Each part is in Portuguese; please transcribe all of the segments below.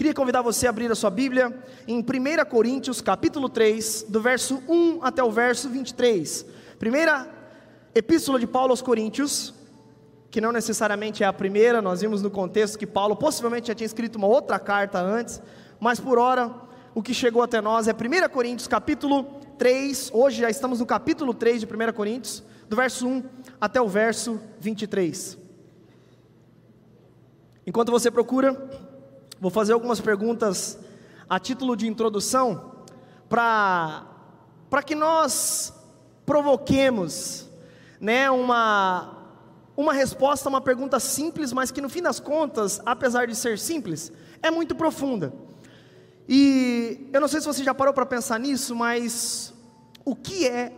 Queria convidar você a abrir a sua Bíblia em 1 Coríntios, capítulo 3, do verso 1 até o verso 23. Primeira epístola de Paulo aos Coríntios, que não necessariamente é a primeira, nós vimos no contexto que Paulo possivelmente já tinha escrito uma outra carta antes, mas por hora o que chegou até nós é 1 Coríntios, capítulo 3, hoje já estamos no capítulo 3 de 1 Coríntios, do verso 1 até o verso 23. Enquanto você procura, Vou fazer algumas perguntas a título de introdução para que nós provoquemos, né, uma uma resposta a uma pergunta simples, mas que no fim das contas, apesar de ser simples, é muito profunda. E eu não sei se você já parou para pensar nisso, mas o que é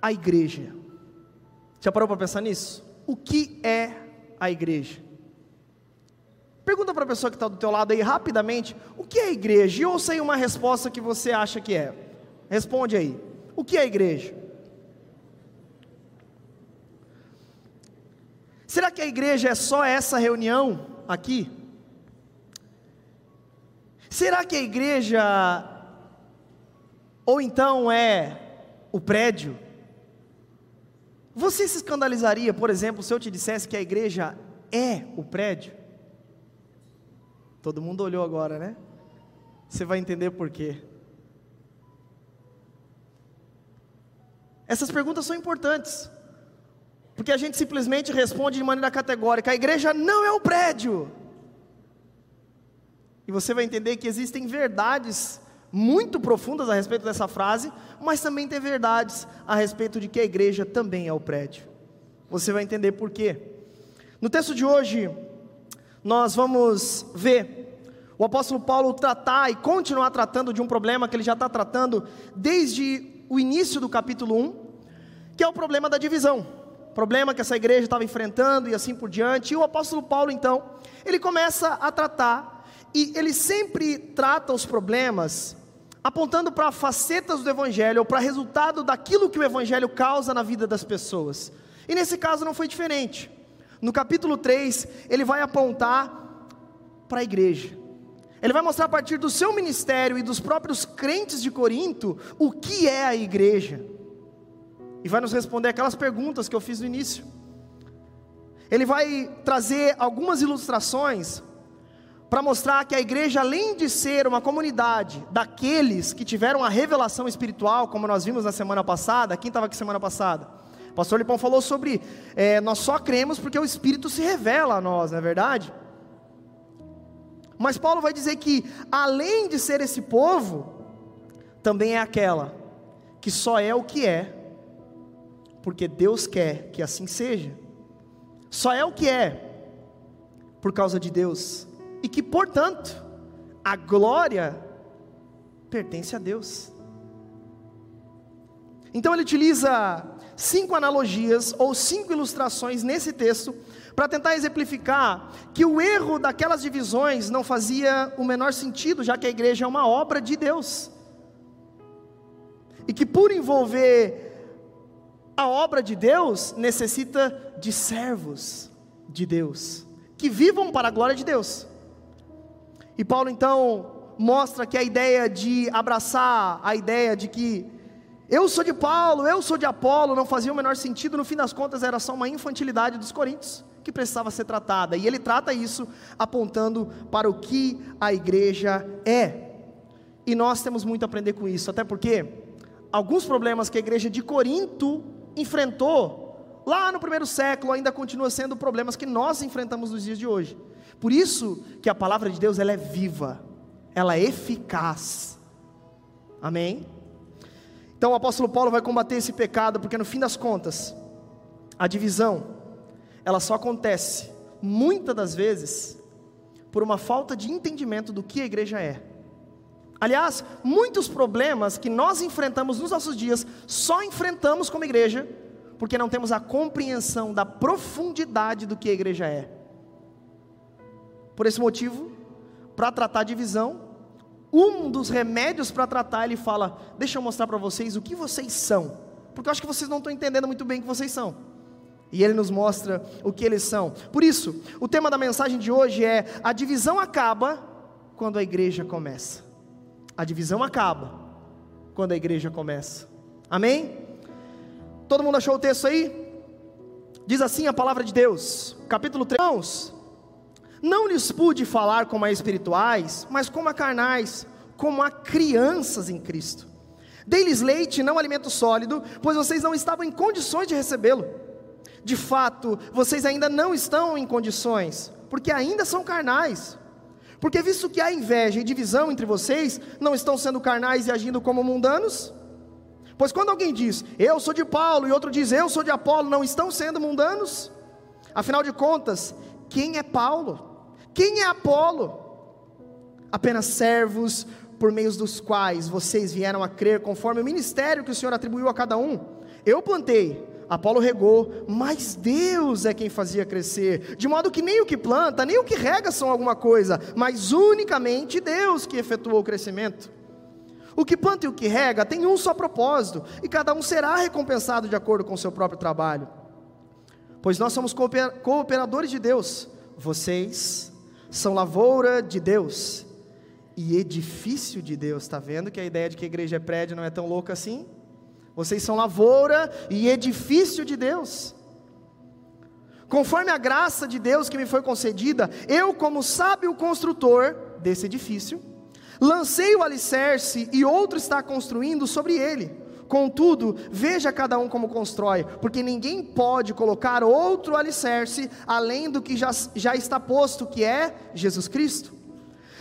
a igreja? Já parou para pensar nisso? O que é a igreja? Pergunta para a pessoa que está do teu lado aí rapidamente, o que é igreja? E ouça aí uma resposta que você acha que é. Responde aí. O que é igreja? Será que a igreja é só essa reunião aqui? Será que a igreja ou então é o prédio? Você se escandalizaria, por exemplo, se eu te dissesse que a igreja é o prédio? Todo mundo olhou agora, né? Você vai entender por quê. Essas perguntas são importantes, porque a gente simplesmente responde de maneira categórica: a igreja não é o prédio. E você vai entender que existem verdades muito profundas a respeito dessa frase, mas também tem verdades a respeito de que a igreja também é o prédio. Você vai entender por quê. No texto de hoje, nós vamos ver o apóstolo Paulo tratar e continuar tratando de um problema que ele já está tratando desde o início do capítulo 1, que é o problema da divisão. Problema que essa igreja estava enfrentando e assim por diante. E o apóstolo Paulo, então, ele começa a tratar, e ele sempre trata os problemas apontando para facetas do evangelho, ou para resultado daquilo que o evangelho causa na vida das pessoas. E nesse caso não foi diferente. No capítulo 3, ele vai apontar para a igreja. Ele vai mostrar a partir do seu ministério e dos próprios crentes de Corinto o que é a igreja. E vai nos responder aquelas perguntas que eu fiz no início. Ele vai trazer algumas ilustrações para mostrar que a igreja, além de ser uma comunidade daqueles que tiveram a revelação espiritual, como nós vimos na semana passada, quem estava aqui semana passada? Pastor Lipão falou sobre é, nós só cremos porque o Espírito se revela a nós, não é verdade? Mas Paulo vai dizer que, além de ser esse povo, também é aquela que só é o que é, porque Deus quer que assim seja. Só é o que é, por causa de Deus, e que, portanto, a glória pertence a Deus. Então ele utiliza cinco analogias ou cinco ilustrações nesse texto para tentar exemplificar que o erro daquelas divisões não fazia o menor sentido, já que a igreja é uma obra de Deus. E que por envolver a obra de Deus, necessita de servos de Deus, que vivam para a glória de Deus. E Paulo então mostra que a ideia de abraçar a ideia de que eu sou de Paulo, eu sou de Apolo, não fazia o menor sentido, no fim das contas era só uma infantilidade dos coríntios que precisava ser tratada. E ele trata isso apontando para o que a igreja é. E nós temos muito a aprender com isso, até porque alguns problemas que a igreja de Corinto enfrentou lá no primeiro século ainda continuam sendo problemas que nós enfrentamos nos dias de hoje. Por isso que a palavra de Deus ela é viva, ela é eficaz. Amém? Então o apóstolo Paulo vai combater esse pecado, porque no fim das contas, a divisão ela só acontece, muitas das vezes, por uma falta de entendimento do que a igreja é. Aliás, muitos problemas que nós enfrentamos nos nossos dias, só enfrentamos como igreja, porque não temos a compreensão da profundidade do que a igreja é. Por esse motivo, para tratar divisão, um dos remédios para tratar, ele fala: Deixa eu mostrar para vocês o que vocês são, porque eu acho que vocês não estão entendendo muito bem o que vocês são. E ele nos mostra o que eles são. Por isso, o tema da mensagem de hoje é: a divisão acaba quando a igreja começa. A divisão acaba quando a igreja começa. Amém? Todo mundo achou o texto aí? Diz assim a palavra de Deus, capítulo 3. Não lhes pude falar como a espirituais, mas como a carnais, como a crianças em Cristo. Dei-lhes leite, não alimento sólido, pois vocês não estavam em condições de recebê-lo. De fato, vocês ainda não estão em condições, porque ainda são carnais. Porque visto que há inveja e divisão entre vocês, não estão sendo carnais e agindo como mundanos? Pois quando alguém diz, eu sou de Paulo, e outro diz, eu sou de Apolo, não estão sendo mundanos? Afinal de contas, quem é Paulo? Quem é Apolo? Apenas servos por meio dos quais vocês vieram a crer, conforme o ministério que o Senhor atribuiu a cada um. Eu plantei, Apolo regou, mas Deus é quem fazia crescer, de modo que nem o que planta, nem o que rega são alguma coisa, mas unicamente Deus que efetuou o crescimento. O que planta e o que rega tem um só propósito, e cada um será recompensado de acordo com o seu próprio trabalho. Pois nós somos cooperadores de Deus, vocês são lavoura de Deus e edifício de Deus. Está vendo que a ideia de que a igreja é prédio não é tão louca assim? Vocês são lavoura e edifício de Deus. Conforme a graça de Deus que me foi concedida, eu, como sábio construtor desse edifício, Lancei o alicerce e outro está construindo sobre ele. Contudo, veja cada um como constrói, porque ninguém pode colocar outro alicerce além do que já, já está posto, que é Jesus Cristo.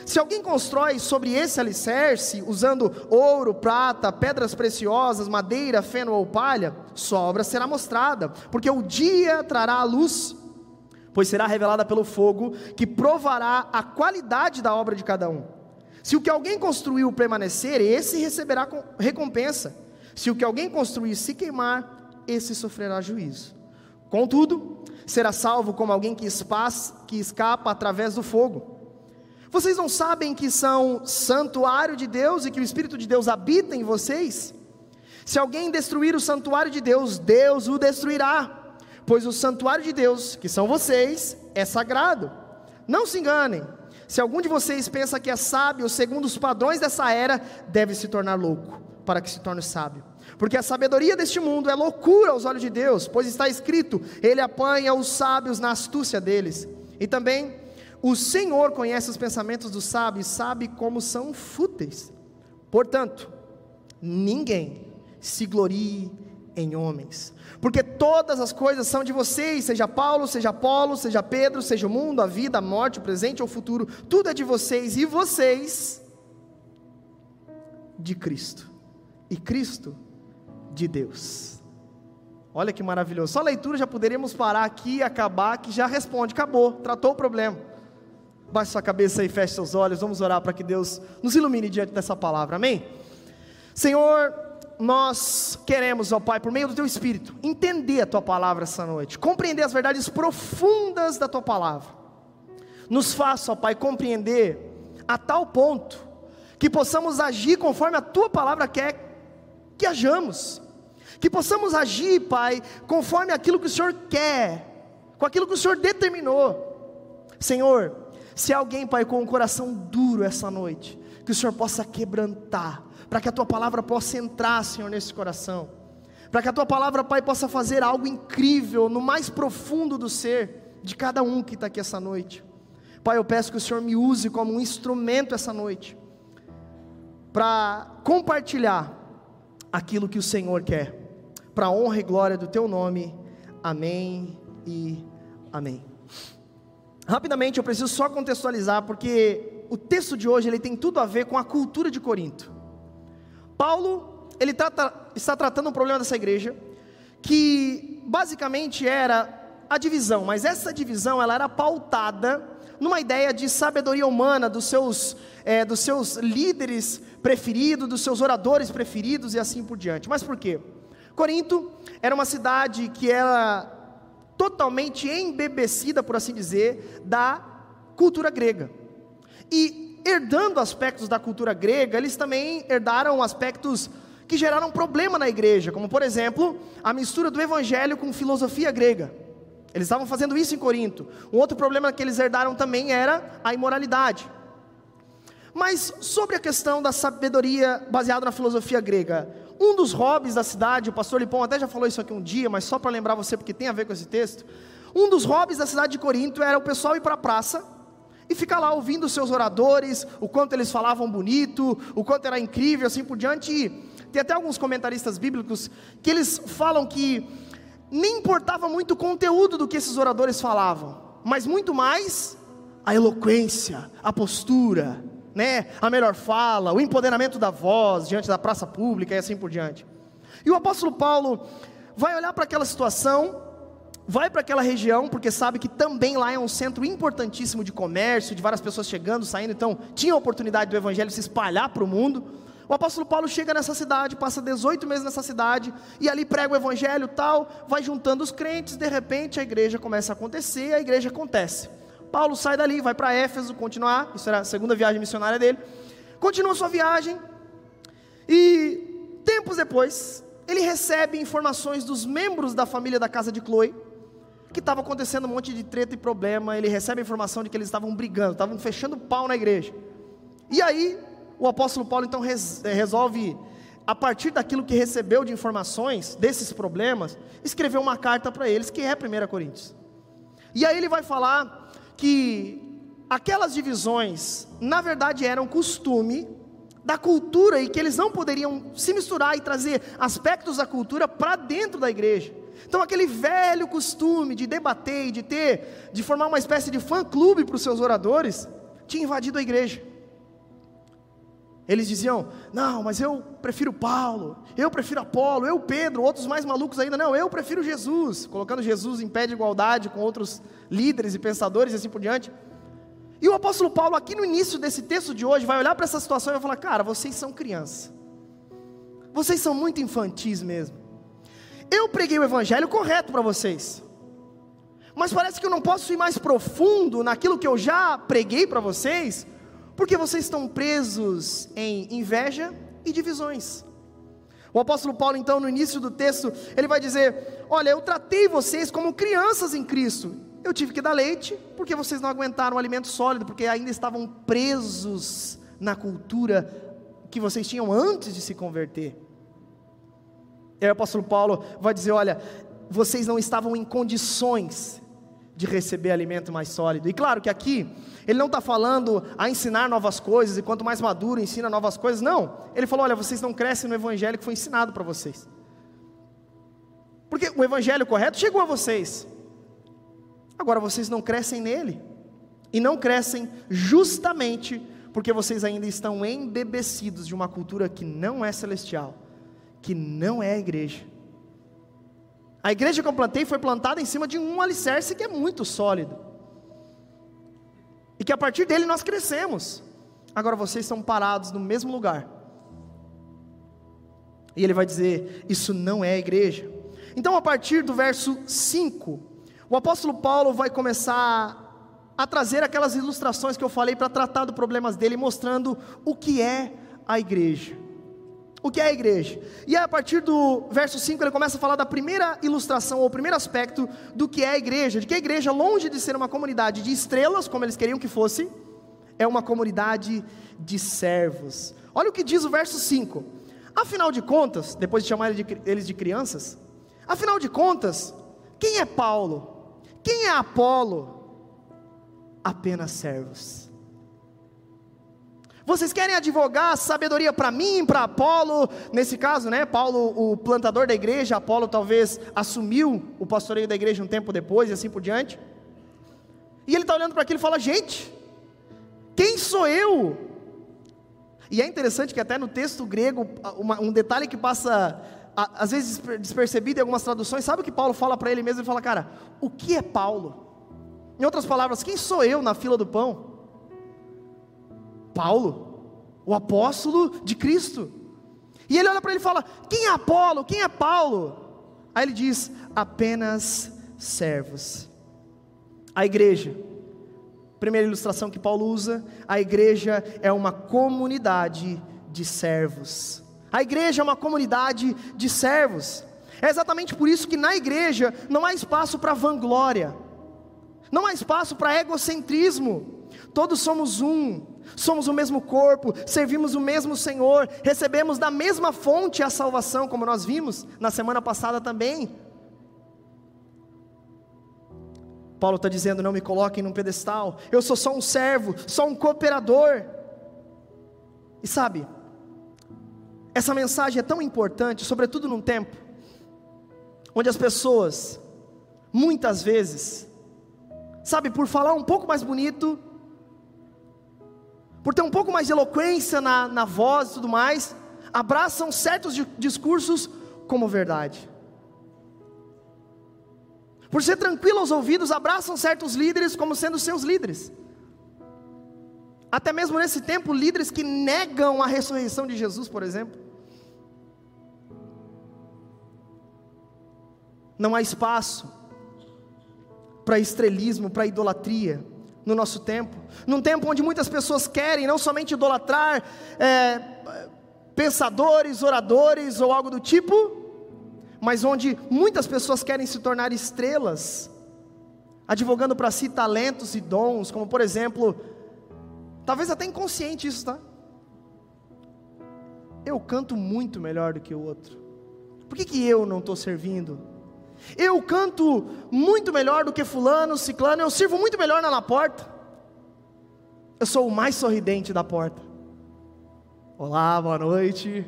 Se alguém constrói sobre esse alicerce, usando ouro, prata, pedras preciosas, madeira, feno ou palha, sua obra será mostrada, porque o dia trará a luz, pois será revelada pelo fogo, que provará a qualidade da obra de cada um. Se o que alguém construiu permanecer, esse receberá recompensa. Se o que alguém construir se queimar, esse sofrerá juízo. Contudo, será salvo como alguém que, espaça, que escapa através do fogo. Vocês não sabem que são santuário de Deus e que o Espírito de Deus habita em vocês? Se alguém destruir o santuário de Deus, Deus o destruirá, pois o santuário de Deus, que são vocês, é sagrado. Não se enganem, se algum de vocês pensa que é sábio segundo os padrões dessa era, deve se tornar louco, para que se torne sábio. Porque a sabedoria deste mundo é loucura aos olhos de Deus, pois está escrito: Ele apanha os sábios na astúcia deles. E também, o Senhor conhece os pensamentos dos sábios, sabe como são fúteis. Portanto, ninguém se glorie em homens, porque todas as coisas são de vocês, seja Paulo, seja Apolo, seja Pedro, seja o mundo, a vida, a morte, o presente ou o futuro, tudo é de vocês e vocês de Cristo, e Cristo de Deus. Olha que maravilhoso, só a leitura já poderíamos parar aqui e acabar, que já responde, acabou, tratou o problema. Baixe sua cabeça e feche seus olhos, vamos orar para que Deus nos ilumine diante dessa palavra, amém? Senhor, nós queremos, ó Pai, por meio do Teu Espírito, entender a Tua palavra essa noite, compreender as verdades profundas da Tua palavra. Nos faça, ó Pai, compreender a tal ponto que possamos agir conforme a Tua palavra quer que hajamos, que possamos agir, Pai, conforme aquilo que o Senhor quer, com aquilo que o Senhor determinou. Senhor, se alguém, Pai, com um coração duro essa noite, que o Senhor possa quebrantar, para que a tua palavra possa entrar, Senhor, nesse coração, para que a tua palavra, Pai, possa fazer algo incrível no mais profundo do ser de cada um que está aqui essa noite. Pai, eu peço que o Senhor me use como um instrumento essa noite, para compartilhar aquilo que o Senhor quer, para a honra e glória do teu nome. Amém e amém. Rapidamente eu preciso só contextualizar, porque o texto de hoje ele tem tudo a ver com a cultura de Corinto. Paulo, ele trata, está tratando um problema dessa igreja, que basicamente era a divisão, mas essa divisão ela era pautada numa ideia de sabedoria humana dos seus, é, dos seus líderes preferidos, dos seus oradores preferidos e assim por diante. Mas por quê? Corinto era uma cidade que era totalmente embebecida, por assim dizer, da cultura grega. E herdando aspectos da cultura grega, eles também herdaram aspectos que geraram problema na igreja, como por exemplo, a mistura do evangelho com filosofia grega. Eles estavam fazendo isso em Corinto. Um outro problema que eles herdaram também era a imoralidade. Mas sobre a questão da sabedoria baseada na filosofia grega, um dos hobbies da cidade, o pastor Lipão até já falou isso aqui um dia, mas só para lembrar você, porque tem a ver com esse texto. Um dos hobbies da cidade de Corinto era o pessoal ir para a praça e ficar lá ouvindo os seus oradores, o quanto eles falavam bonito, o quanto era incrível, assim por diante. E tem até alguns comentaristas bíblicos que eles falam que nem importava muito o conteúdo do que esses oradores falavam, mas muito mais a eloquência, a postura, né, a melhor fala, o empoderamento da voz diante da praça pública e assim por diante. E o apóstolo Paulo vai olhar para aquela situação vai para aquela região, porque sabe que também lá é um centro importantíssimo de comércio, de várias pessoas chegando, saindo, então tinha a oportunidade do evangelho se espalhar para o mundo. O apóstolo Paulo chega nessa cidade, passa 18 meses nessa cidade, e ali prega o evangelho tal, vai juntando os crentes, de repente a igreja começa a acontecer, a igreja acontece. Paulo sai dali, vai para Éfeso continuar, isso era a segunda viagem missionária dele, continua sua viagem, e tempos depois, ele recebe informações dos membros da família da casa de Chloe, que estava acontecendo um monte de treta e problema, ele recebe a informação de que eles estavam brigando, estavam fechando pau na igreja. E aí, o apóstolo Paulo então eh, resolve, a partir daquilo que recebeu de informações desses problemas, escrever uma carta para eles, que é 1 Coríntios. E aí ele vai falar que aquelas divisões, na verdade, eram costume da cultura e que eles não poderiam se misturar e trazer aspectos da cultura para dentro da igreja. Então, aquele velho costume de debater e de ter, de formar uma espécie de fã-clube para os seus oradores, tinha invadido a igreja. Eles diziam: Não, mas eu prefiro Paulo, eu prefiro Apolo, eu Pedro, outros mais malucos ainda, não, eu prefiro Jesus, colocando Jesus em pé de igualdade com outros líderes e pensadores e assim por diante. E o apóstolo Paulo, aqui no início desse texto de hoje, vai olhar para essa situação e vai falar: Cara, vocês são crianças, vocês são muito infantis mesmo. Eu preguei o evangelho correto para vocês. Mas parece que eu não posso ir mais profundo naquilo que eu já preguei para vocês, porque vocês estão presos em inveja e divisões. O apóstolo Paulo, então, no início do texto, ele vai dizer: Olha, eu tratei vocês como crianças em Cristo. Eu tive que dar leite, porque vocês não aguentaram o alimento sólido, porque ainda estavam presos na cultura que vocês tinham antes de se converter. E aí o apóstolo Paulo vai dizer: olha, vocês não estavam em condições de receber alimento mais sólido. E claro que aqui, ele não está falando a ensinar novas coisas, e quanto mais maduro ensina novas coisas, não. Ele falou: olha, vocês não crescem no evangelho que foi ensinado para vocês. Porque o evangelho correto chegou a vocês. Agora vocês não crescem nele. E não crescem justamente porque vocês ainda estão embebecidos de uma cultura que não é celestial que não é a igreja. A igreja que eu plantei foi plantada em cima de um alicerce que é muito sólido. E que a partir dele nós crescemos. Agora vocês estão parados no mesmo lugar. E ele vai dizer: Isso não é a igreja. Então, a partir do verso 5, o apóstolo Paulo vai começar a trazer aquelas ilustrações que eu falei para tratar dos problemas dele, mostrando o que é a igreja. O que é a igreja? E a partir do verso 5 ele começa a falar da primeira ilustração, ou primeiro aspecto do que é a igreja. De que a igreja, longe de ser uma comunidade de estrelas, como eles queriam que fosse, é uma comunidade de servos. Olha o que diz o verso 5. Afinal de contas, depois de chamar eles de crianças, afinal de contas, quem é Paulo? Quem é Apolo? Apenas servos vocês querem advogar sabedoria para mim, para Apolo? Nesse caso, né? Paulo, o plantador da igreja, Apolo talvez assumiu o pastoreio da igreja um tempo depois e assim por diante. E ele está olhando para aquilo e fala: gente, quem sou eu? E é interessante que até no texto grego, uma, um detalhe que passa às vezes despercebido em algumas traduções, sabe o que Paulo fala para ele mesmo? Ele fala, cara, o que é Paulo? Em outras palavras, quem sou eu na fila do pão? Paulo, o apóstolo de Cristo. E ele olha para ele e fala: Quem é Apolo? Quem é Paulo? Aí ele diz: Apenas servos. A igreja, primeira ilustração que Paulo usa, a igreja é uma comunidade de servos. A igreja é uma comunidade de servos. É exatamente por isso que na igreja não há espaço para vanglória, não há espaço para egocentrismo. Todos somos um, somos o mesmo corpo, servimos o mesmo Senhor, recebemos da mesma fonte a salvação, como nós vimos na semana passada também. Paulo está dizendo: não me coloquem num pedestal, eu sou só um servo, só um cooperador. E sabe, essa mensagem é tão importante, sobretudo num tempo onde as pessoas, muitas vezes, sabe, por falar um pouco mais bonito, por ter um pouco mais de eloquência na, na voz e tudo mais, abraçam certos discursos como verdade. Por ser tranquilo aos ouvidos, abraçam certos líderes como sendo seus líderes. Até mesmo nesse tempo, líderes que negam a ressurreição de Jesus, por exemplo. Não há espaço para estrelismo, para idolatria no nosso tempo. Num tempo onde muitas pessoas querem não somente idolatrar é, pensadores, oradores ou algo do tipo, mas onde muitas pessoas querem se tornar estrelas, advogando para si talentos e dons, como por exemplo, talvez até inconsciente isso, tá? Eu canto muito melhor do que o outro. Por que, que eu não estou servindo? Eu canto muito melhor do que fulano, ciclano, eu sirvo muito melhor na porta. Eu sou o mais sorridente da porta. Olá, boa noite.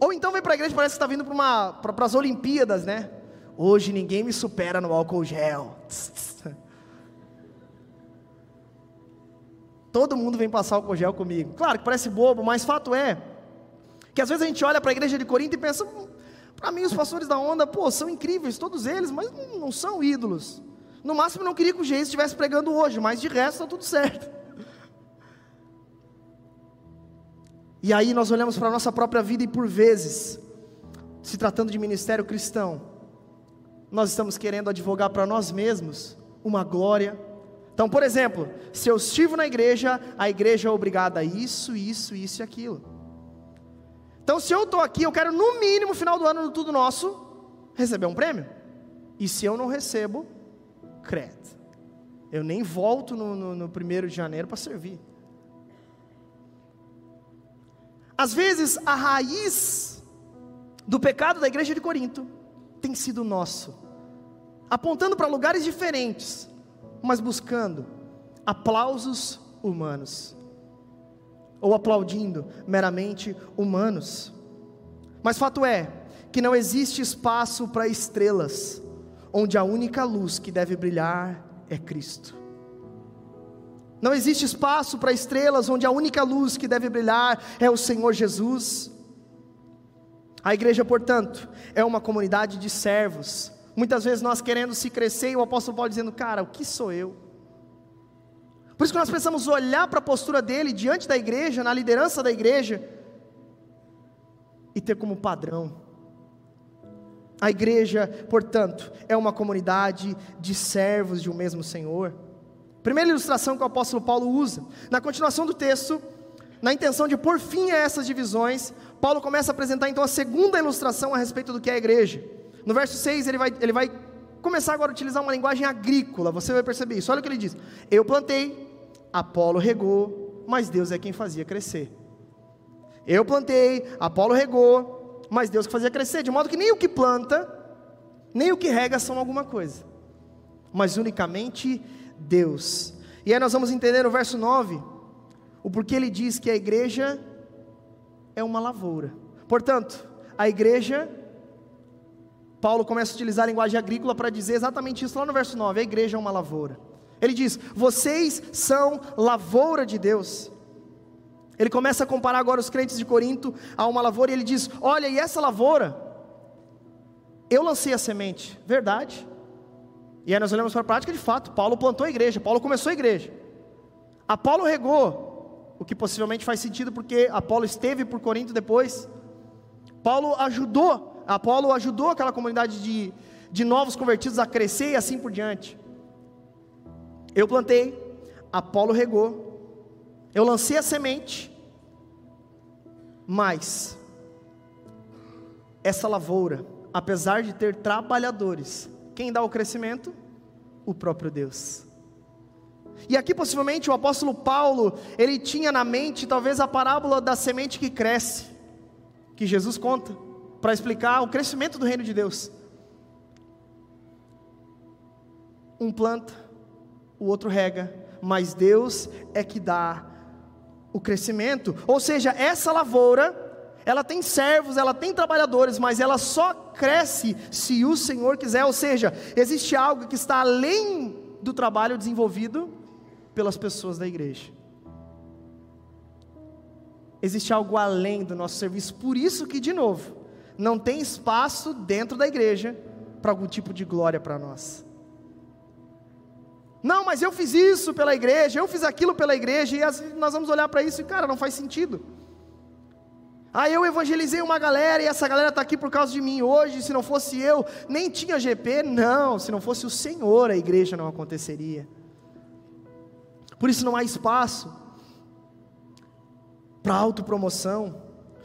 Ou então vem para a igreja, parece que está vindo para as Olimpíadas, né? Hoje ninguém me supera no álcool gel. Todo mundo vem passar álcool gel comigo. Claro que parece bobo, mas fato é que às vezes a gente olha para a igreja de Corinto e pensa, hum, para mim os pastores da onda, pô, são incríveis, todos eles, mas não, não são ídolos. No máximo não queria que o Geis estivesse pregando hoje, mas de resto está tudo certo. E aí nós olhamos para a nossa própria vida e por vezes, se tratando de ministério cristão, nós estamos querendo advogar para nós mesmos uma glória. Então, por exemplo, se eu estive na igreja, a igreja é obrigada a isso, isso, isso e aquilo. Então, se eu estou aqui, eu quero no mínimo, final do ano, no Tudo Nosso, receber um prêmio. E se eu não recebo, credo. Eu nem volto no, no, no primeiro de janeiro para servir. Às vezes, a raiz do pecado da igreja de Corinto tem sido nosso, apontando para lugares diferentes, mas buscando aplausos humanos, ou aplaudindo meramente humanos. Mas fato é que não existe espaço para estrelas, onde a única luz que deve brilhar é Cristo. Não existe espaço para estrelas onde a única luz que deve brilhar é o Senhor Jesus. A igreja, portanto, é uma comunidade de servos. Muitas vezes nós querendo se crescer e o apóstolo Paulo dizendo: Cara, o que sou eu? Por isso que nós precisamos olhar para a postura dele diante da igreja, na liderança da igreja, e ter como padrão. A igreja, portanto, é uma comunidade de servos de um mesmo Senhor. Primeira ilustração que o apóstolo Paulo usa. Na continuação do texto, na intenção de pôr fim a essas divisões, Paulo começa a apresentar então a segunda ilustração a respeito do que é a igreja. No verso 6, ele vai, ele vai começar agora a utilizar uma linguagem agrícola, você vai perceber isso. Olha o que ele diz: Eu plantei, Apolo regou, mas Deus é quem fazia crescer. Eu plantei, Apolo regou, mas Deus que fazia crescer, de modo que nem o que planta, nem o que rega são alguma coisa, mas unicamente Deus. E aí nós vamos entender no verso 9 o porquê ele diz que a igreja é uma lavoura. Portanto, a igreja, Paulo começa a utilizar a linguagem agrícola para dizer exatamente isso lá no verso 9: a igreja é uma lavoura. Ele diz: vocês são lavoura de Deus. Ele começa a comparar agora os crentes de Corinto a uma lavoura e ele diz: Olha, e essa lavoura, eu lancei a semente, verdade. E aí nós olhamos para a prática de fato, Paulo plantou a igreja, Paulo começou a igreja. Apolo regou, o que possivelmente faz sentido porque Apolo esteve por Corinto depois. Paulo ajudou, Apolo ajudou aquela comunidade de, de novos convertidos a crescer e assim por diante. Eu plantei, Apolo regou, eu lancei a semente, mas essa lavoura, apesar de ter trabalhadores, quem dá o crescimento? O próprio Deus. E aqui possivelmente o apóstolo Paulo, ele tinha na mente talvez a parábola da semente que cresce, que Jesus conta, para explicar o crescimento do reino de Deus. Um planta, o outro rega, mas Deus é que dá o crescimento. Ou seja, essa lavoura, ela tem servos, ela tem trabalhadores, mas ela só cresce se o Senhor quiser. Ou seja, existe algo que está além do trabalho desenvolvido pelas pessoas da igreja. Existe algo além do nosso serviço, por isso que, de novo, não tem espaço dentro da igreja para algum tipo de glória para nós. Não, mas eu fiz isso pela igreja, eu fiz aquilo pela igreja, e nós vamos olhar para isso e, cara, não faz sentido. Ah, eu evangelizei uma galera e essa galera está aqui por causa de mim hoje. Se não fosse eu, nem tinha GP. Não, se não fosse o Senhor, a igreja não aconteceria. Por isso não há espaço para autopromoção.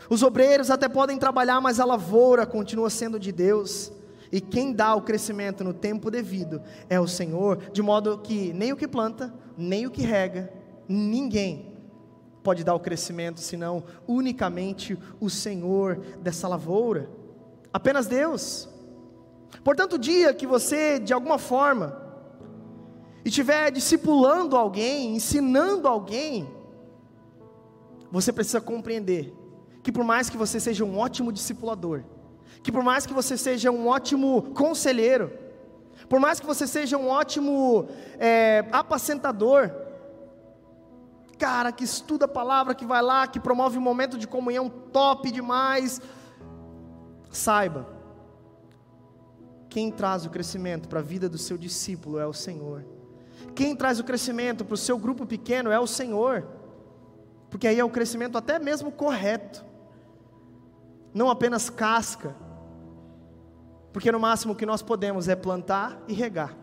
Os obreiros até podem trabalhar, mas a lavoura continua sendo de Deus. E quem dá o crescimento no tempo devido é o Senhor, de modo que nem o que planta, nem o que rega, ninguém pode dar o crescimento, senão unicamente o Senhor dessa lavoura. Apenas Deus. Portanto, o dia que você, de alguma forma, estiver discipulando alguém, ensinando alguém, você precisa compreender que por mais que você seja um ótimo discipulador, que por mais que você seja um ótimo conselheiro, por mais que você seja um ótimo é, apacentador, cara que estuda a palavra, que vai lá, que promove um momento de comunhão top demais, saiba, quem traz o crescimento para a vida do seu discípulo é o Senhor. Quem traz o crescimento para o seu grupo pequeno é o Senhor, porque aí é o crescimento até mesmo correto, não apenas casca, porque no máximo o que nós podemos é plantar e regar.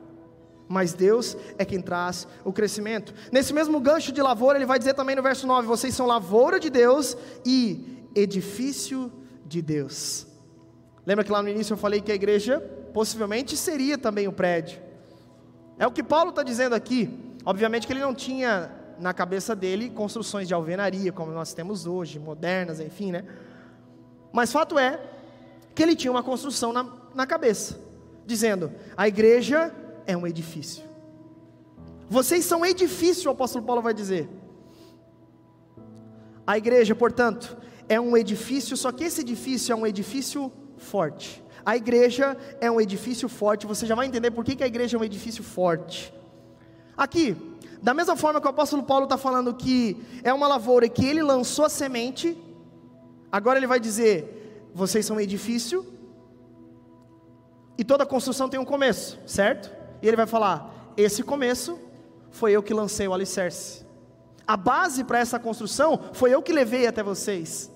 Mas Deus é quem traz o crescimento. Nesse mesmo gancho de lavoura, ele vai dizer também no verso 9: Vocês são lavoura de Deus e edifício de Deus. Lembra que lá no início eu falei que a igreja possivelmente seria também o prédio. É o que Paulo está dizendo aqui. Obviamente que ele não tinha na cabeça dele construções de alvenaria, como nós temos hoje, modernas, enfim, né? Mas fato é que ele tinha uma construção na, na cabeça, dizendo: a igreja é um edifício. Vocês são edifício, o apóstolo Paulo vai dizer. A igreja, portanto, é um edifício, só que esse edifício é um edifício forte. A igreja é um edifício forte, você já vai entender por que, que a igreja é um edifício forte. Aqui, da mesma forma que o apóstolo Paulo está falando que é uma lavoura que ele lançou a semente, agora ele vai dizer: vocês são um edifício, e toda construção tem um começo, certo? E ele vai falar: esse começo foi eu que lancei o alicerce. A base para essa construção foi eu que levei até vocês.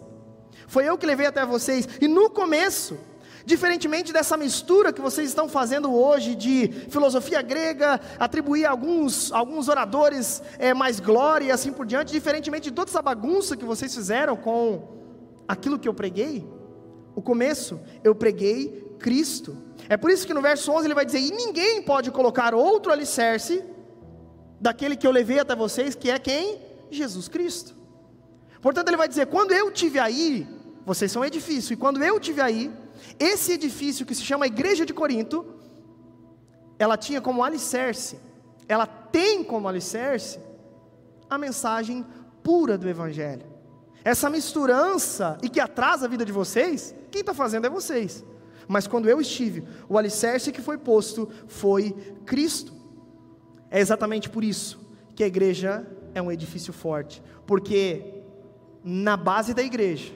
Foi eu que levei até vocês. E no começo, diferentemente dessa mistura que vocês estão fazendo hoje de filosofia grega, atribuir a alguns, alguns oradores é, mais glória e assim por diante, diferentemente de toda essa bagunça que vocês fizeram com aquilo que eu preguei, o começo eu preguei Cristo. É por isso que no verso 11 ele vai dizer: E ninguém pode colocar outro alicerce daquele que eu levei até vocês, que é quem? Jesus Cristo. Portanto, ele vai dizer: Quando eu tive aí, vocês são edifício, e quando eu tive aí, esse edifício que se chama Igreja de Corinto, ela tinha como alicerce, ela tem como alicerce a mensagem pura do Evangelho. Essa misturança e que atrasa a vida de vocês, quem está fazendo é vocês. Mas quando eu estive, o alicerce que foi posto foi Cristo. É exatamente por isso que a igreja é um edifício forte, porque na base da igreja,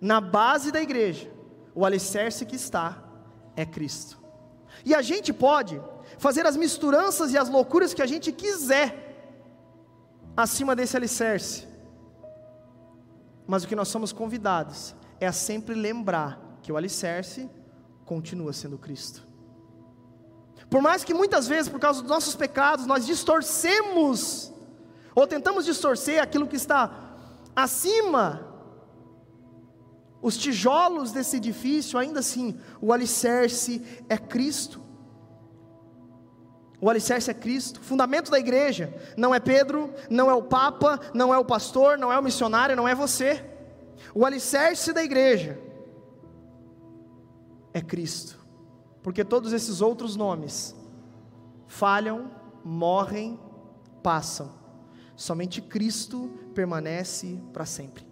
na base da igreja, o alicerce que está é Cristo. E a gente pode fazer as misturanças e as loucuras que a gente quiser acima desse alicerce, mas o que nós somos convidados é a sempre lembrar que o alicerce continua sendo Cristo. Por mais que muitas vezes, por causa dos nossos pecados, nós distorcemos, ou tentamos distorcer aquilo que está acima, os tijolos desse edifício, ainda assim, o alicerce é Cristo. O alicerce é Cristo, o fundamento da igreja não é Pedro, não é o Papa, não é o pastor, não é o missionário, não é você. O alicerce da igreja é Cristo, porque todos esses outros nomes falham, morrem, passam, somente Cristo permanece para sempre.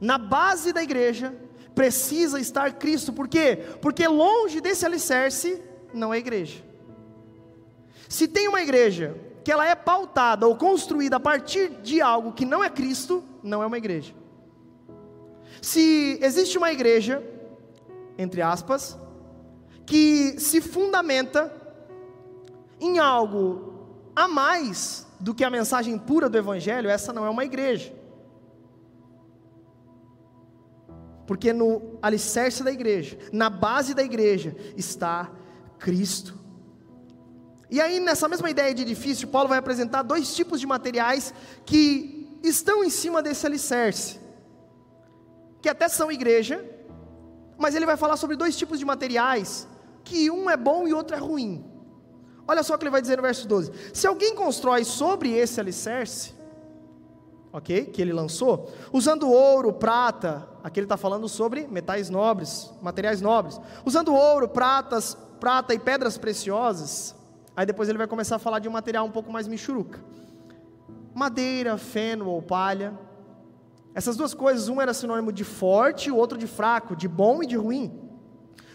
Na base da igreja precisa estar Cristo, por quê? Porque longe desse alicerce não é igreja. Se tem uma igreja que ela é pautada ou construída a partir de algo que não é Cristo, não é uma igreja. Se existe uma igreja, entre aspas, que se fundamenta em algo a mais do que a mensagem pura do Evangelho, essa não é uma igreja. Porque no alicerce da igreja, na base da igreja, está Cristo. E aí, nessa mesma ideia de edifício, Paulo vai apresentar dois tipos de materiais que estão em cima desse alicerce, que até são igreja, mas ele vai falar sobre dois tipos de materiais, que um é bom e outro é ruim. Olha só o que ele vai dizer no verso 12: Se alguém constrói sobre esse alicerce, ok, que ele lançou, usando ouro, prata, aqui ele está falando sobre metais nobres, materiais nobres, usando ouro, pratas, prata e pedras preciosas, Aí depois ele vai começar a falar de um material um pouco mais michuruca. Madeira, feno ou palha. Essas duas coisas, um era sinônimo de forte, o outro de fraco, de bom e de ruim.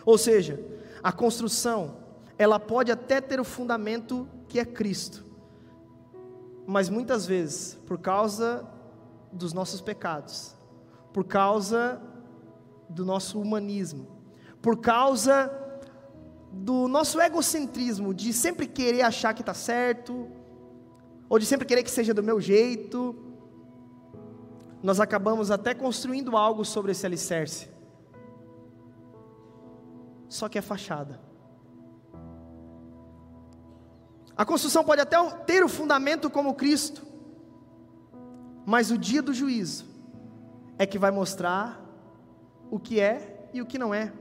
Ou seja, a construção, ela pode até ter o fundamento que é Cristo. Mas muitas vezes, por causa dos nossos pecados, por causa do nosso humanismo, por causa do nosso egocentrismo, de sempre querer achar que está certo, ou de sempre querer que seja do meu jeito, nós acabamos até construindo algo sobre esse alicerce. Só que é fachada. A construção pode até ter o fundamento como Cristo, mas o dia do juízo é que vai mostrar o que é e o que não é.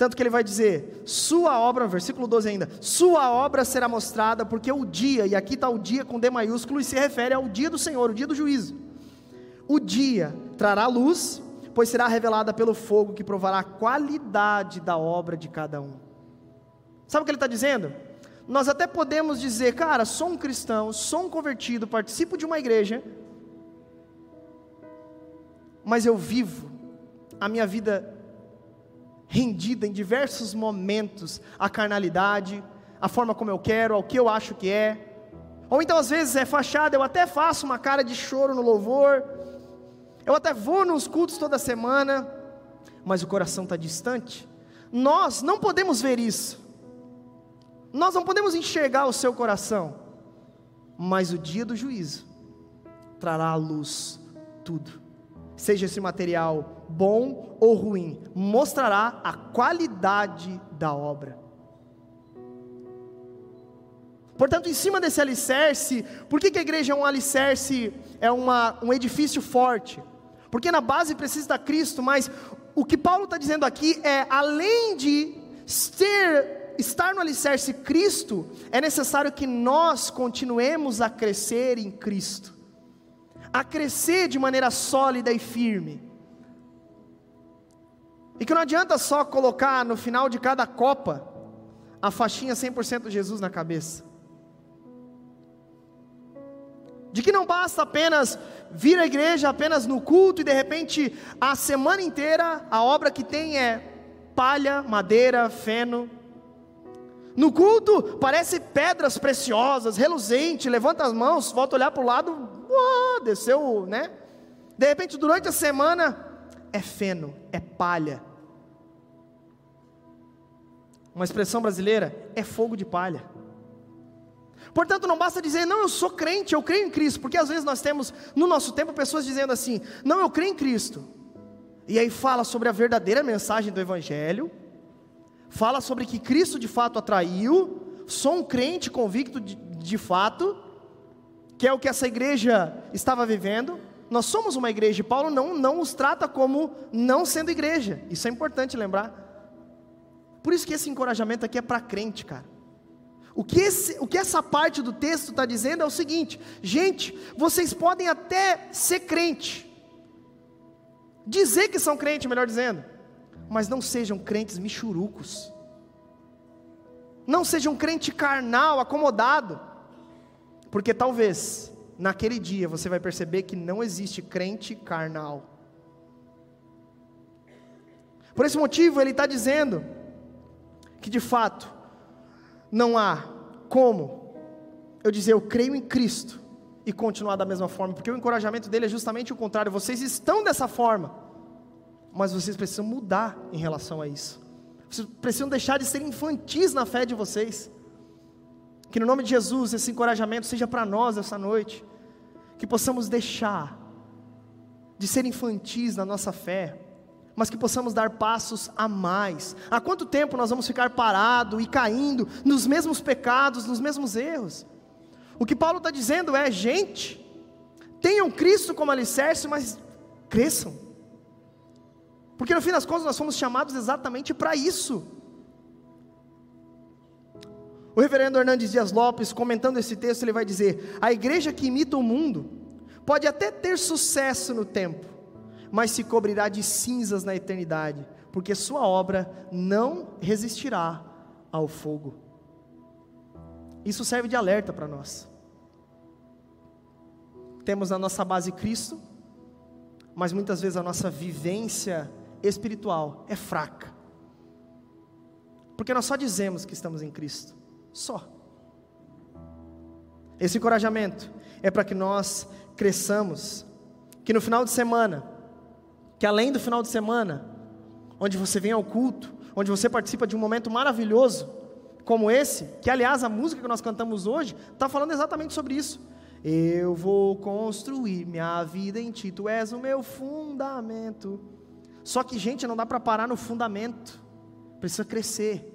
Tanto que ele vai dizer: Sua obra, versículo 12 ainda, Sua obra será mostrada, porque o dia, e aqui está o dia com D maiúsculo, e se refere ao dia do Senhor, o dia do juízo. O dia trará luz, pois será revelada pelo fogo que provará a qualidade da obra de cada um. Sabe o que ele está dizendo? Nós até podemos dizer, cara, sou um cristão, sou um convertido, participo de uma igreja, mas eu vivo a minha vida rendida em diversos momentos à carnalidade, à forma como eu quero, ao que eu acho que é. Ou então às vezes é fachada, eu até faço uma cara de choro no louvor, eu até vou nos cultos toda semana, mas o coração está distante. Nós não podemos ver isso, nós não podemos enxergar o seu coração, mas o dia do juízo trará à luz tudo seja esse material bom ou ruim, mostrará a qualidade da obra. Portanto, em cima desse alicerce, por que, que a igreja é um alicerce, é uma, um edifício forte? Porque na base precisa estar Cristo, mas o que Paulo está dizendo aqui é, além de ser, estar no alicerce Cristo, é necessário que nós continuemos a crescer em Cristo a crescer de maneira sólida e firme. E que não adianta só colocar no final de cada copa a faixinha 100% Jesus na cabeça. De que não basta apenas vir à igreja apenas no culto e de repente a semana inteira a obra que tem é palha, madeira, feno. No culto parece pedras preciosas, reluzente, levanta as mãos, volta a olhar para o lado, uau, desceu, né? De repente, durante a semana, é feno, é palha. Uma expressão brasileira é fogo de palha. Portanto, não basta dizer, não, eu sou crente, eu creio em Cristo, porque às vezes nós temos, no nosso tempo, pessoas dizendo assim, não, eu creio em Cristo, e aí fala sobre a verdadeira mensagem do Evangelho, fala sobre que Cristo de fato atraiu, sou um crente convicto de, de fato, que é o que essa igreja estava vivendo. Nós somos uma igreja, e Paulo não, não os trata como não sendo igreja, isso é importante lembrar. Por isso que esse encorajamento aqui é para crente, cara. O que, esse, o que essa parte do texto está dizendo é o seguinte: gente, vocês podem até ser crente, dizer que são crente, melhor dizendo, mas não sejam crentes michurucos, não sejam crente carnal, acomodado, porque talvez naquele dia você vai perceber que não existe crente carnal. Por esse motivo, ele está dizendo que de fato não há como eu dizer eu creio em Cristo e continuar da mesma forma, porque o encorajamento dele é justamente o contrário. Vocês estão dessa forma, mas vocês precisam mudar em relação a isso. Vocês precisam deixar de ser infantis na fé de vocês. Que no nome de Jesus esse encorajamento seja para nós essa noite. Que possamos deixar de ser infantis na nossa fé, mas que possamos dar passos a mais. Há quanto tempo nós vamos ficar parado e caindo nos mesmos pecados, nos mesmos erros? O que Paulo está dizendo é: gente, tenham Cristo como alicerce, mas cresçam. Porque no fim das contas nós fomos chamados exatamente para isso. O reverendo Hernandes Dias Lopes, comentando esse texto, ele vai dizer: a igreja que imita o mundo pode até ter sucesso no tempo, mas se cobrirá de cinzas na eternidade, porque sua obra não resistirá ao fogo. Isso serve de alerta para nós. Temos na nossa base Cristo, mas muitas vezes a nossa vivência espiritual é fraca. Porque nós só dizemos que estamos em Cristo, só. Esse encorajamento é para que nós cresçamos, que no final de semana que além do final de semana, onde você vem ao culto, onde você participa de um momento maravilhoso, como esse, que aliás a música que nós cantamos hoje está falando exatamente sobre isso. Eu vou construir minha vida em ti, tu és o meu fundamento. Só que, gente, não dá para parar no fundamento, precisa crescer.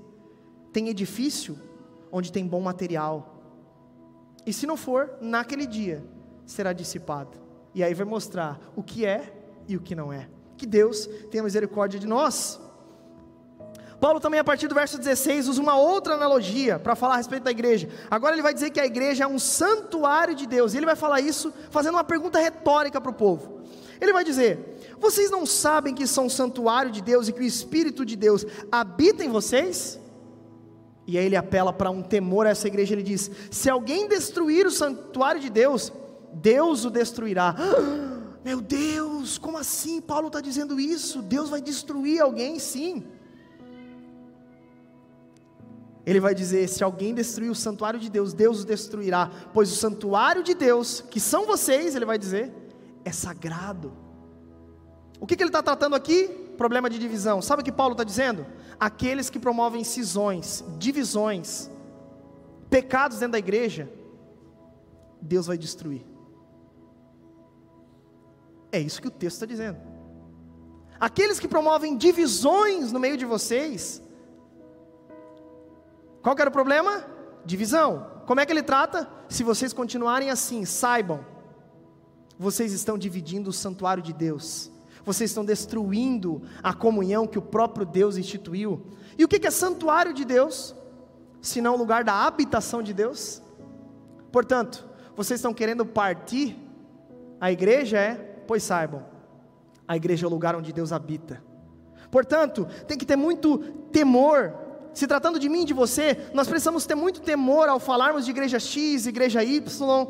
Tem edifício onde tem bom material, e se não for, naquele dia será dissipado, e aí vai mostrar o que é e o que não é. Que Deus tenha misericórdia de nós. Paulo também, a partir do verso 16, usa uma outra analogia para falar a respeito da igreja. Agora ele vai dizer que a igreja é um santuário de Deus, e ele vai falar isso fazendo uma pergunta retórica para o povo. Ele vai dizer: Vocês não sabem que são santuário de Deus e que o Espírito de Deus habita em vocês? E aí ele apela para um temor a essa igreja. Ele diz: Se alguém destruir o santuário de Deus, Deus o destruirá. Meu Deus, como assim? Paulo está dizendo isso? Deus vai destruir alguém, sim. Ele vai dizer: se alguém destruir o santuário de Deus, Deus o destruirá, pois o santuário de Deus, que são vocês, ele vai dizer, é sagrado. O que, que ele está tratando aqui? Problema de divisão. Sabe o que Paulo está dizendo? Aqueles que promovem cisões, divisões, pecados dentro da igreja, Deus vai destruir. É isso que o texto está dizendo. Aqueles que promovem divisões no meio de vocês, qual que era o problema? Divisão. Como é que ele trata? Se vocês continuarem assim, saibam, vocês estão dividindo o santuário de Deus, vocês estão destruindo a comunhão que o próprio Deus instituiu. E o que é santuário de Deus? Se não o lugar da habitação de Deus? Portanto, vocês estão querendo partir, a igreja é Pois saibam, a igreja é o lugar onde Deus habita. Portanto, tem que ter muito temor. Se tratando de mim e de você, nós precisamos ter muito temor ao falarmos de igreja X, igreja Y,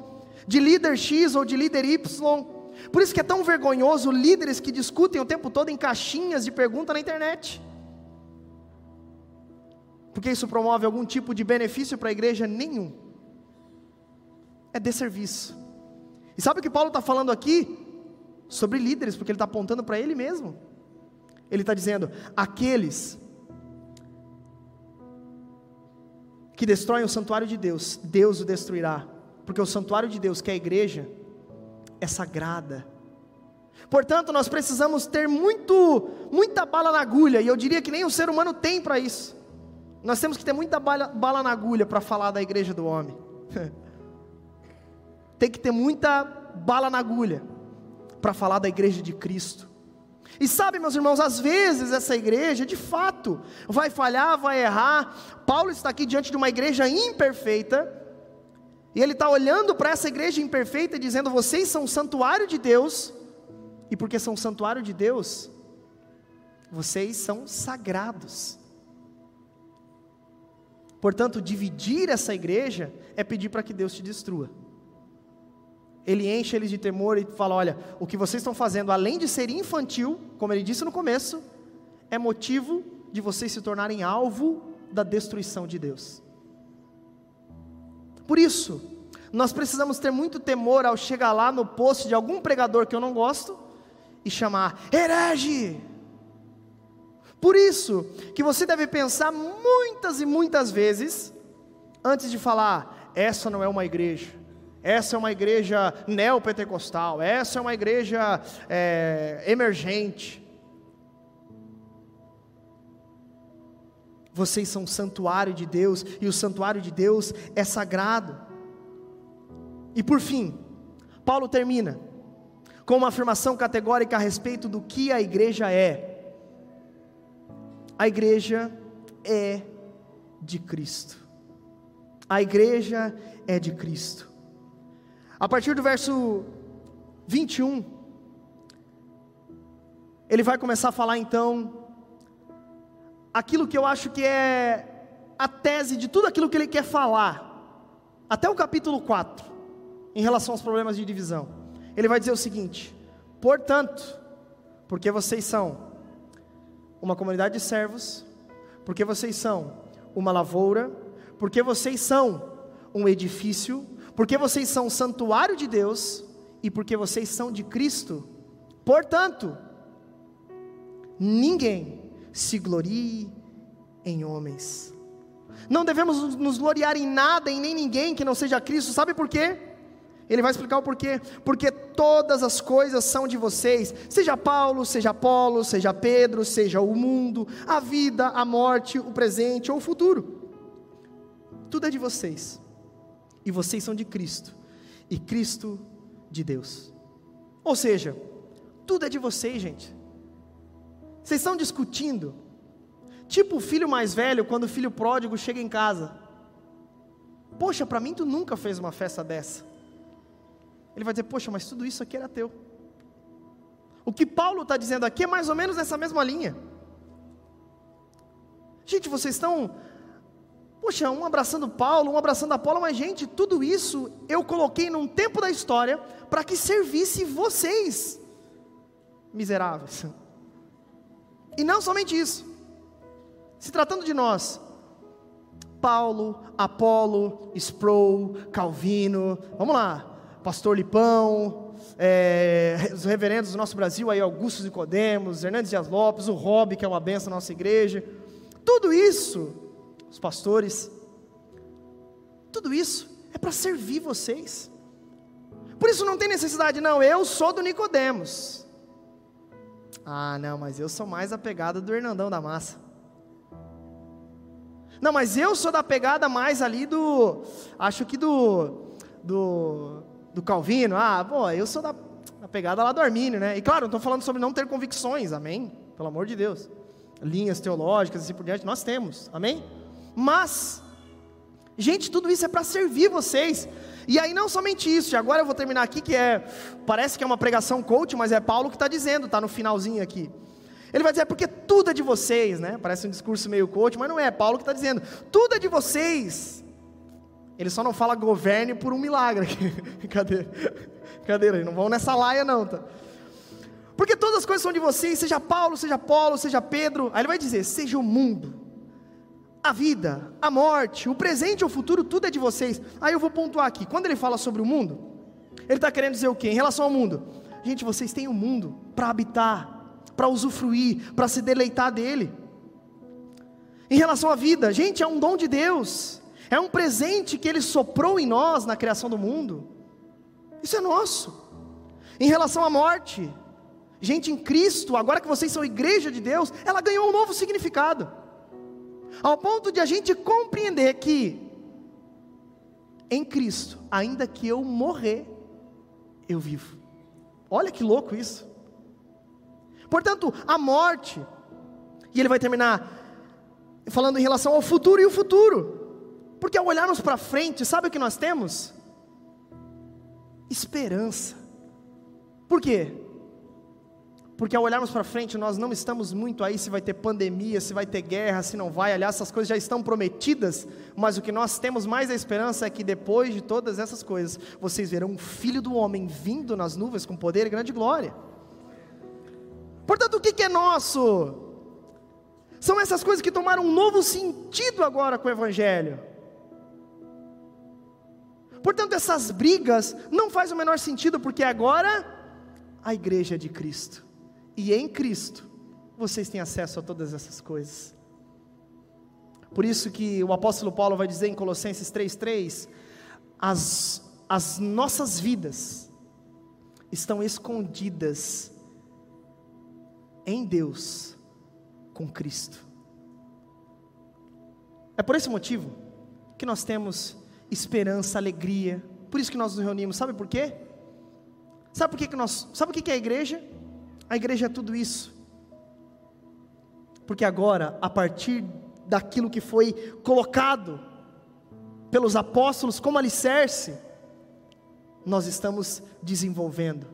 de líder X ou de líder Y. Por isso que é tão vergonhoso líderes que discutem o tempo todo em caixinhas de pergunta na internet. Porque isso promove algum tipo de benefício para a igreja? Nenhum. É desserviço. E sabe o que Paulo está falando aqui? sobre líderes, porque ele está apontando para ele mesmo. Ele está dizendo: aqueles que destroem o santuário de Deus, Deus o destruirá, porque o santuário de Deus, que é a igreja, é sagrada. Portanto, nós precisamos ter muito, muita bala na agulha, e eu diria que nem o ser humano tem para isso. Nós temos que ter muita bala, bala na agulha para falar da igreja do homem. tem que ter muita bala na agulha para falar da igreja de Cristo. E sabe, meus irmãos, às vezes essa igreja, de fato, vai falhar, vai errar. Paulo está aqui diante de uma igreja imperfeita, e ele está olhando para essa igreja imperfeita dizendo: vocês são santuário de Deus, e porque são santuário de Deus, vocês são sagrados. Portanto, dividir essa igreja é pedir para que Deus te destrua. Ele enche eles de temor e fala: Olha, o que vocês estão fazendo, além de ser infantil, como ele disse no começo, é motivo de vocês se tornarem alvo da destruição de Deus. Por isso, nós precisamos ter muito temor ao chegar lá no post de algum pregador que eu não gosto e chamar herege. Por isso que você deve pensar muitas e muitas vezes antes de falar, essa não é uma igreja, essa é uma igreja neopentecostal, essa é uma igreja é, emergente. Vocês são santuário de Deus e o santuário de Deus é sagrado. E por fim, Paulo termina com uma afirmação categórica a respeito do que a igreja é. A igreja é de Cristo. A igreja é de Cristo. A partir do verso 21, ele vai começar a falar então aquilo que eu acho que é a tese de tudo aquilo que ele quer falar, até o capítulo 4, em relação aos problemas de divisão. Ele vai dizer o seguinte: portanto, porque vocês são uma comunidade de servos, porque vocês são uma lavoura, porque vocês são um edifício, porque vocês são santuário de Deus e porque vocês são de Cristo. Portanto, ninguém se glorie em homens. Não devemos nos gloriar em nada, em nem ninguém que não seja Cristo. Sabe por quê? Ele vai explicar o porquê. Porque todas as coisas são de vocês, seja Paulo, seja Apolo, seja Pedro, seja o mundo, a vida, a morte, o presente ou o futuro. Tudo é de vocês. E vocês são de Cristo. E Cristo de Deus. Ou seja, tudo é de vocês, gente. Vocês estão discutindo. Tipo o filho mais velho, quando o filho pródigo chega em casa. Poxa, para mim tu nunca fez uma festa dessa. Ele vai dizer: Poxa, mas tudo isso aqui era teu. O que Paulo está dizendo aqui é mais ou menos nessa mesma linha. Gente, vocês estão, poxa, um abraçando Paulo, um abraçando Apolo, mas gente, tudo isso eu coloquei num tempo da história para que servisse vocês, miseráveis. E não somente isso, se tratando de nós, Paulo, Apolo, Sproul, Calvino, vamos lá, pastor Lipão, é, os reverendos do nosso Brasil aí, Augusto Nicodemos, Hernandes Dias Lopes, o Rob, que é uma benção na nossa igreja. Tudo isso, os pastores, tudo isso é para servir vocês. Por isso não tem necessidade, não, eu sou do Nicodemos. Ah, não, mas eu sou mais a pegada do Hernandão da Massa. Não, mas eu sou da pegada mais ali do, acho que do, do do Calvino, ah, pô, eu sou da, da pegada lá do Armínio, né? E claro, não estou falando sobre não ter convicções, amém? Pelo amor de Deus. Linhas teológicas e assim por diante, nós temos, amém? Mas, gente, tudo isso é para servir vocês. E aí não somente isso, e agora eu vou terminar aqui, que é, parece que é uma pregação coach, mas é Paulo que está dizendo, está no finalzinho aqui. Ele vai dizer, é porque tudo é de vocês, né? Parece um discurso meio coach, mas não é, é Paulo que está dizendo, tudo é de vocês. Ele só não fala governe por um milagre. Cadê? Cadê? Não vão nessa laia, não, tá? Porque todas as coisas são de vocês, seja Paulo, seja Paulo, seja Pedro. Aí ele vai dizer: seja o mundo, a vida, a morte, o presente o futuro, tudo é de vocês. Aí eu vou pontuar aqui. Quando ele fala sobre o mundo, ele está querendo dizer o quê? Em relação ao mundo, gente, vocês têm o um mundo para habitar, para usufruir, para se deleitar dele. Em relação à vida, gente, é um dom de Deus. É um presente que Ele soprou em nós na criação do mundo. Isso é nosso. Em relação à morte, gente em Cristo, agora que vocês são igreja de Deus, ela ganhou um novo significado. Ao ponto de a gente compreender que em Cristo, ainda que eu morrer, eu vivo. Olha que louco isso. Portanto, a morte, e ele vai terminar falando em relação ao futuro e o futuro, porque ao olharmos para frente, sabe o que nós temos? Esperança. Por quê? Porque ao olharmos para frente, nós não estamos muito aí se vai ter pandemia, se vai ter guerra, se não vai. Aliás, essas coisas já estão prometidas, mas o que nós temos mais a esperança é que depois de todas essas coisas, vocês verão o filho do homem vindo nas nuvens com poder e grande glória. Portanto, o que é nosso? São essas coisas que tomaram um novo sentido agora com o Evangelho. Portanto, essas brigas não faz o menor sentido, porque agora a igreja é de Cristo e em Cristo, vocês têm acesso a todas essas coisas. Por isso que o apóstolo Paulo vai dizer em Colossenses 3,3: as, as nossas vidas estão escondidas em Deus com Cristo. É por esse motivo que nós temos esperança, alegria, por isso que nós nos reunimos, sabe por quê? Sabe por que, que nós, sabe o que é a igreja? A igreja é tudo isso. Porque agora, a partir daquilo que foi colocado pelos apóstolos como alicerce, nós estamos desenvolvendo.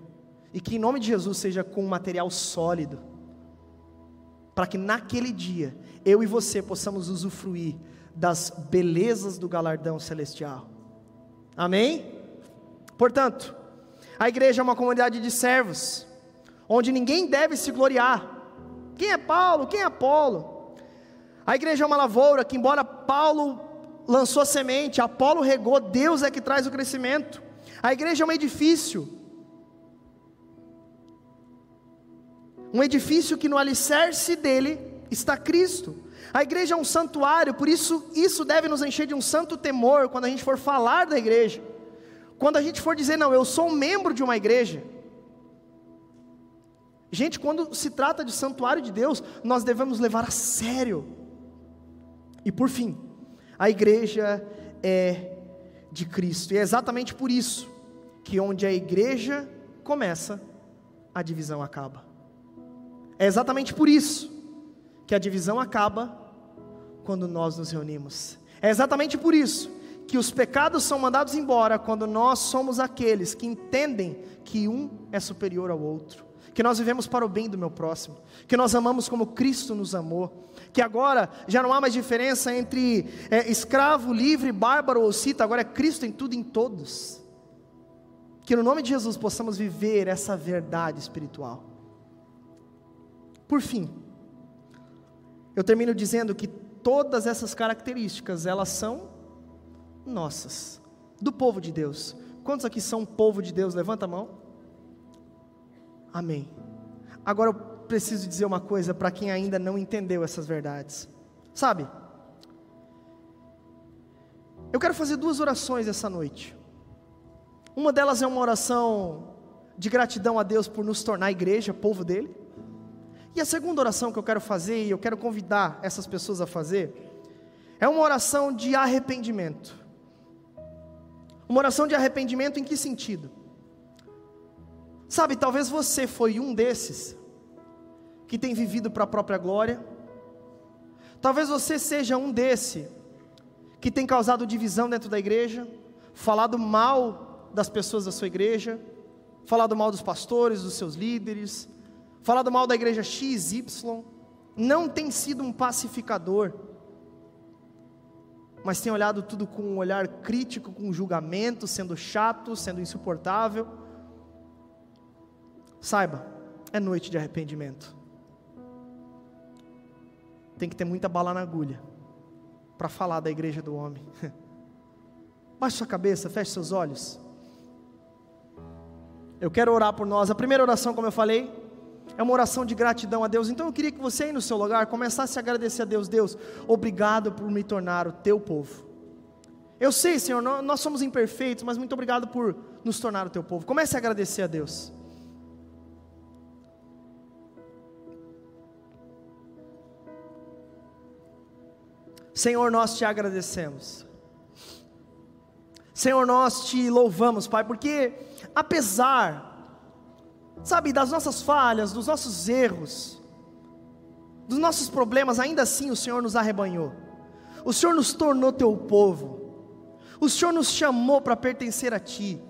E que em nome de Jesus seja com um material sólido, para que naquele dia eu e você possamos usufruir das belezas do galardão celestial. Amém? Portanto, a igreja é uma comunidade de servos onde ninguém deve se gloriar. Quem é Paulo? Quem é Apolo? A igreja é uma lavoura que, embora Paulo lançou semente, Apolo regou, Deus é que traz o crescimento. A igreja é um edifício. Um edifício que no alicerce dele está Cristo. A igreja é um santuário, por isso isso deve nos encher de um santo temor quando a gente for falar da igreja. Quando a gente for dizer, não, eu sou um membro de uma igreja. Gente, quando se trata de santuário de Deus, nós devemos levar a sério. E por fim, a igreja é de Cristo. E é exatamente por isso que onde a igreja começa, a divisão acaba. É exatamente por isso que a divisão acaba quando nós nos reunimos. É exatamente por isso que os pecados são mandados embora quando nós somos aqueles que entendem que um é superior ao outro que nós vivemos para o bem do meu próximo, que nós amamos como Cristo nos amou, que agora já não há mais diferença entre é, escravo, livre, bárbaro ou cita, agora é Cristo em tudo e em todos. Que no nome de Jesus possamos viver essa verdade espiritual. Por fim, eu termino dizendo que todas essas características, elas são nossas, do povo de Deus. Quantos aqui são povo de Deus? Levanta a mão. Amém. Agora eu preciso dizer uma coisa para quem ainda não entendeu essas verdades. Sabe? Eu quero fazer duas orações essa noite. Uma delas é uma oração de gratidão a Deus por nos tornar igreja, povo dele. E a segunda oração que eu quero fazer, e eu quero convidar essas pessoas a fazer, é uma oração de arrependimento. Uma oração de arrependimento em que sentido? Sabe, talvez você foi um desses que tem vivido para a própria glória. Talvez você seja um desse que tem causado divisão dentro da igreja, falado mal das pessoas da sua igreja, falado mal dos pastores, dos seus líderes, falado mal da igreja X, Y, não tem sido um pacificador, mas tem olhado tudo com um olhar crítico, com julgamento, sendo chato, sendo insuportável. Saiba, é noite de arrependimento. Tem que ter muita bala na agulha para falar da igreja do homem. Baixe sua cabeça, feche seus olhos. Eu quero orar por nós. A primeira oração, como eu falei, é uma oração de gratidão a Deus. Então eu queria que você aí no seu lugar começasse a agradecer a Deus. Deus, obrigado por me tornar o teu povo. Eu sei, Senhor, nós somos imperfeitos, mas muito obrigado por nos tornar o teu povo. Comece a agradecer a Deus. Senhor, nós te agradecemos. Senhor, nós te louvamos, Pai, porque apesar sabe, das nossas falhas, dos nossos erros, dos nossos problemas, ainda assim o Senhor nos arrebanhou. O Senhor nos tornou teu povo. O Senhor nos chamou para pertencer a Ti.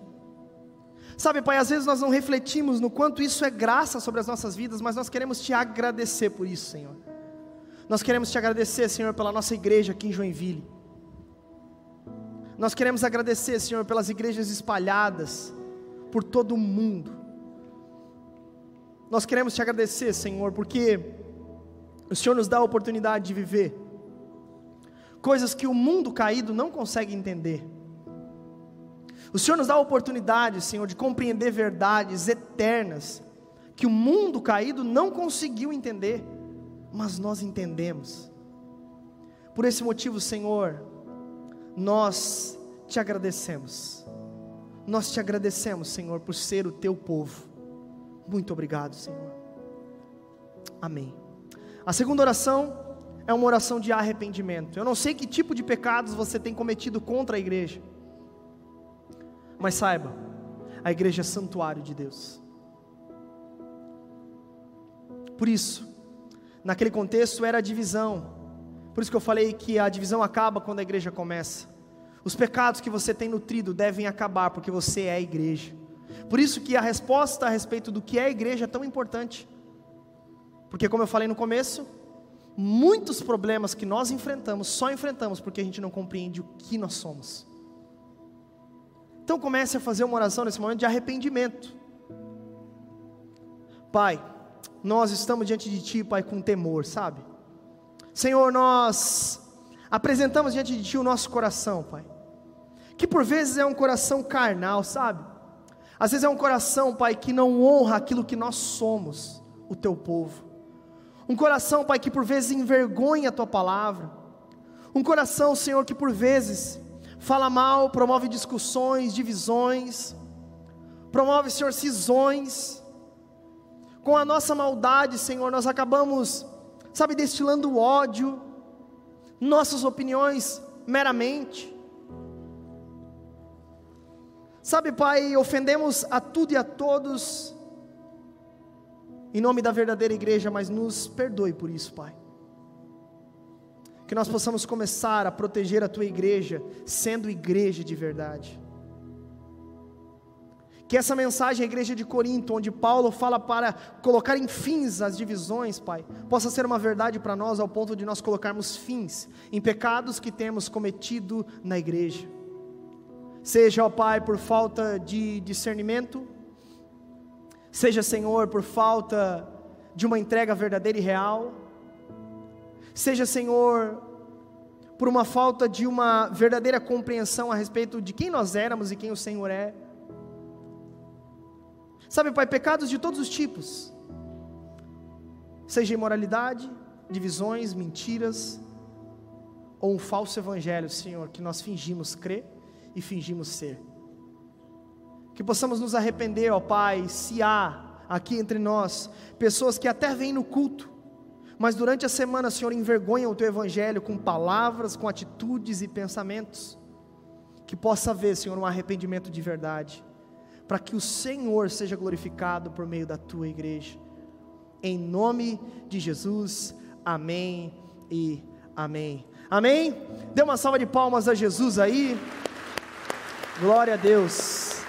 Sabe, Pai, às vezes nós não refletimos no quanto isso é graça sobre as nossas vidas, mas nós queremos Te agradecer por isso, Senhor. Nós queremos Te agradecer, Senhor, pela nossa igreja aqui em Joinville. Nós queremos agradecer, Senhor, pelas igrejas espalhadas por todo o mundo. Nós queremos Te agradecer, Senhor, porque o Senhor nos dá a oportunidade de viver coisas que o mundo caído não consegue entender. O Senhor nos dá a oportunidade, Senhor, de compreender verdades eternas que o mundo caído não conseguiu entender, mas nós entendemos. Por esse motivo, Senhor, nós te agradecemos. Nós te agradecemos, Senhor, por ser o teu povo. Muito obrigado, Senhor. Amém. A segunda oração é uma oração de arrependimento. Eu não sei que tipo de pecados você tem cometido contra a igreja, mas saiba, a igreja é santuário de Deus. Por isso, naquele contexto era a divisão. Por isso que eu falei que a divisão acaba quando a igreja começa. Os pecados que você tem nutrido devem acabar porque você é a igreja. Por isso que a resposta a respeito do que é a igreja é tão importante. Porque como eu falei no começo, muitos problemas que nós enfrentamos, só enfrentamos porque a gente não compreende o que nós somos. Então comece a fazer uma oração nesse momento de arrependimento. Pai, nós estamos diante de Ti, Pai, com temor, sabe? Senhor, nós apresentamos diante de Ti o nosso coração, Pai, que por vezes é um coração carnal, sabe? Às vezes é um coração, Pai, que não honra aquilo que nós somos, o Teu povo. Um coração, Pai, que por vezes envergonha a tua palavra. Um coração, Senhor, que por vezes fala mal, promove discussões, divisões, promove, Senhor, cisões. Com a nossa maldade, Senhor, nós acabamos, sabe, destilando ódio, nossas opiniões meramente. Sabe, Pai, ofendemos a tudo e a todos em nome da verdadeira igreja, mas nos perdoe por isso, Pai. Que nós possamos começar a proteger a tua igreja, sendo igreja de verdade. Que essa mensagem à igreja de Corinto, onde Paulo fala para colocar em fins as divisões, Pai, possa ser uma verdade para nós ao ponto de nós colocarmos fins em pecados que temos cometido na igreja. Seja, ó Pai, por falta de discernimento, seja, Senhor, por falta de uma entrega verdadeira e real, seja, Senhor, por uma falta de uma verdadeira compreensão a respeito de quem nós éramos e quem o Senhor é. Sabe, Pai, pecados de todos os tipos, seja imoralidade, divisões, mentiras, ou um falso evangelho, Senhor, que nós fingimos crer e fingimos ser. Que possamos nos arrepender, ó Pai, se há aqui entre nós pessoas que até vêm no culto, mas durante a semana, Senhor, envergonham o teu evangelho com palavras, com atitudes e pensamentos. Que possa haver, Senhor, um arrependimento de verdade, para que o Senhor seja glorificado por meio da tua igreja. Em nome de Jesus, amém e amém. Amém? Dê uma salva de palmas a Jesus aí. Glória a Deus.